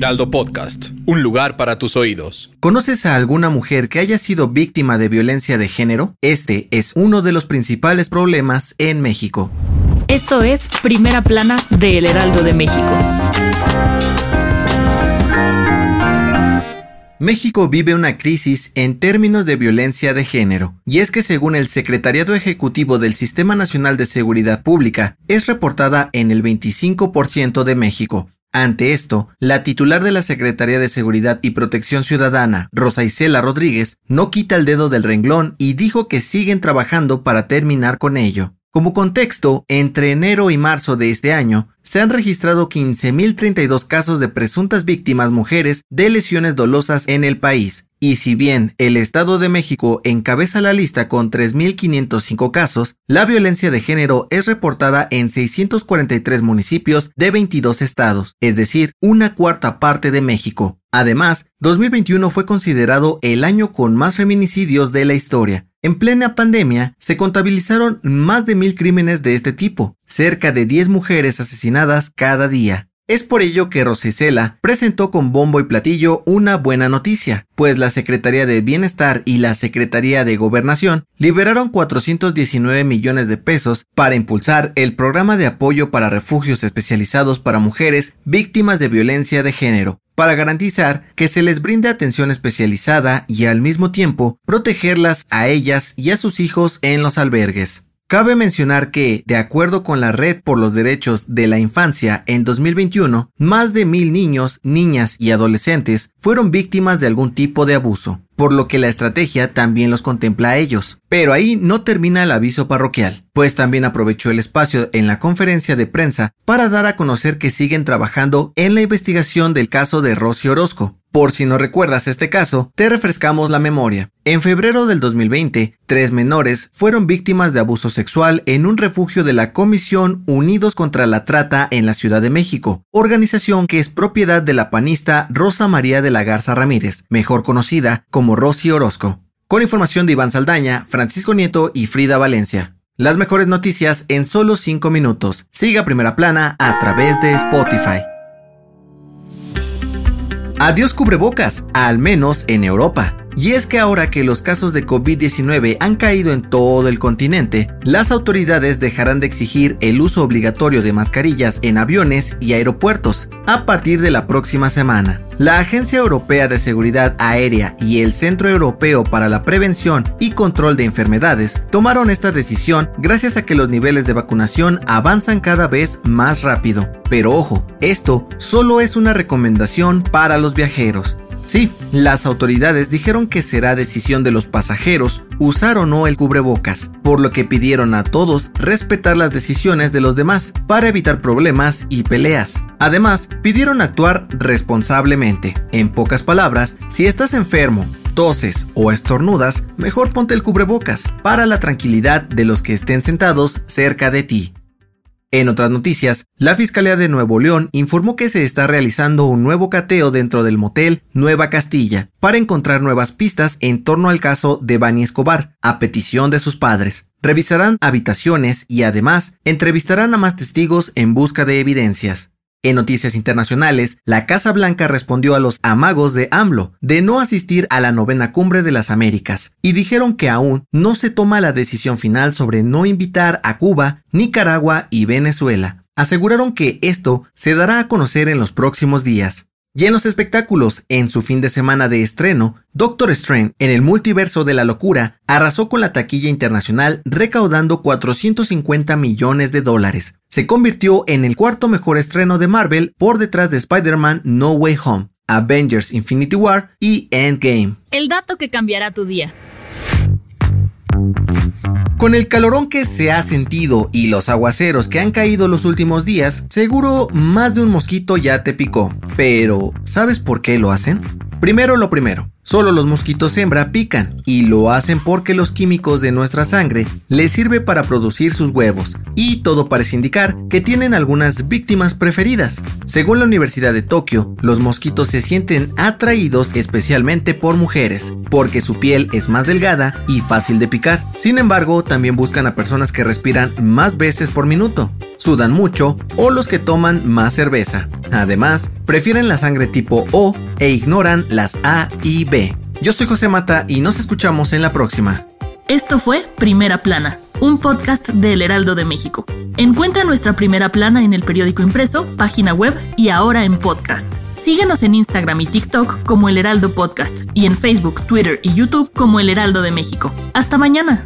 Heraldo Podcast, un lugar para tus oídos. ¿Conoces a alguna mujer que haya sido víctima de violencia de género? Este es uno de los principales problemas en México. Esto es Primera Plana de El Heraldo de México. México vive una crisis en términos de violencia de género, y es que según el Secretariado Ejecutivo del Sistema Nacional de Seguridad Pública, es reportada en el 25% de México. Ante esto, la titular de la Secretaría de Seguridad y Protección Ciudadana, Rosa Isela Rodríguez, no quita el dedo del renglón y dijo que siguen trabajando para terminar con ello. Como contexto, entre enero y marzo de este año, se han registrado 15.032 casos de presuntas víctimas mujeres de lesiones dolosas en el país, y si bien el Estado de México encabeza la lista con 3.505 casos, la violencia de género es reportada en 643 municipios de 22 estados, es decir, una cuarta parte de México. Además, 2021 fue considerado el año con más feminicidios de la historia. En plena pandemia, se contabilizaron más de mil crímenes de este tipo, cerca de 10 mujeres asesinadas cada día. Es por ello que Rosicela presentó con bombo y platillo una buena noticia, pues la Secretaría de Bienestar y la Secretaría de Gobernación liberaron 419 millones de pesos para impulsar el programa de apoyo para refugios especializados para mujeres víctimas de violencia de género, para garantizar que se les brinde atención especializada y al mismo tiempo protegerlas a ellas y a sus hijos en los albergues. Cabe mencionar que, de acuerdo con la Red por los Derechos de la Infancia, en 2021, más de mil niños, niñas y adolescentes fueron víctimas de algún tipo de abuso, por lo que la estrategia también los contempla a ellos. Pero ahí no termina el aviso parroquial, pues también aprovechó el espacio en la conferencia de prensa para dar a conocer que siguen trabajando en la investigación del caso de Rosy Orozco, por si no recuerdas este caso, te refrescamos la memoria. En febrero del 2020, tres menores fueron víctimas de abuso sexual en un refugio de la Comisión Unidos contra la Trata en la Ciudad de México, organización que es propiedad de la panista Rosa María de la Garza Ramírez, mejor conocida como Rosy Orozco. Con información de Iván Saldaña, Francisco Nieto y Frida Valencia. Las mejores noticias en solo 5 minutos. Siga Primera Plana a través de Spotify. Adiós cubrebocas, al menos en Europa. Y es que ahora que los casos de COVID-19 han caído en todo el continente, las autoridades dejarán de exigir el uso obligatorio de mascarillas en aviones y aeropuertos a partir de la próxima semana. La Agencia Europea de Seguridad Aérea y el Centro Europeo para la Prevención y Control de Enfermedades tomaron esta decisión gracias a que los niveles de vacunación avanzan cada vez más rápido. Pero ojo, esto solo es una recomendación para los viajeros. Sí, las autoridades dijeron que será decisión de los pasajeros usar o no el cubrebocas, por lo que pidieron a todos respetar las decisiones de los demás para evitar problemas y peleas. Además, pidieron actuar responsablemente. En pocas palabras, si estás enfermo, toses o estornudas, mejor ponte el cubrebocas para la tranquilidad de los que estén sentados cerca de ti. En otras noticias, la Fiscalía de Nuevo León informó que se está realizando un nuevo cateo dentro del motel Nueva Castilla para encontrar nuevas pistas en torno al caso de Bani Escobar, a petición de sus padres. Revisarán habitaciones y además entrevistarán a más testigos en busca de evidencias. En noticias internacionales, la Casa Blanca respondió a los amagos de AMLO de no asistir a la novena cumbre de las Américas y dijeron que aún no se toma la decisión final sobre no invitar a Cuba, Nicaragua y Venezuela. Aseguraron que esto se dará a conocer en los próximos días. Y en los espectáculos, en su fin de semana de estreno, Doctor Strange en el multiverso de la locura arrasó con la taquilla internacional recaudando 450 millones de dólares. Se convirtió en el cuarto mejor estreno de Marvel por detrás de Spider-Man No Way Home, Avengers Infinity War y Endgame. El dato que cambiará tu día. Con el calorón que se ha sentido y los aguaceros que han caído los últimos días, seguro más de un mosquito ya te picó. Pero, ¿sabes por qué lo hacen? Primero lo primero, solo los mosquitos hembra pican y lo hacen porque los químicos de nuestra sangre les sirve para producir sus huevos y todo parece indicar que tienen algunas víctimas preferidas. Según la Universidad de Tokio, los mosquitos se sienten atraídos especialmente por mujeres porque su piel es más delgada y fácil de picar. Sin embargo, también buscan a personas que respiran más veces por minuto sudan mucho o los que toman más cerveza. Además, prefieren la sangre tipo O e ignoran las A y B. Yo soy José Mata y nos escuchamos en la próxima. Esto fue Primera Plana, un podcast del Heraldo de México. Encuentra nuestra Primera Plana en el periódico impreso, página web y ahora en podcast. Síguenos en Instagram y TikTok como El Heraldo Podcast y en Facebook, Twitter y YouTube como El Heraldo de México. Hasta mañana.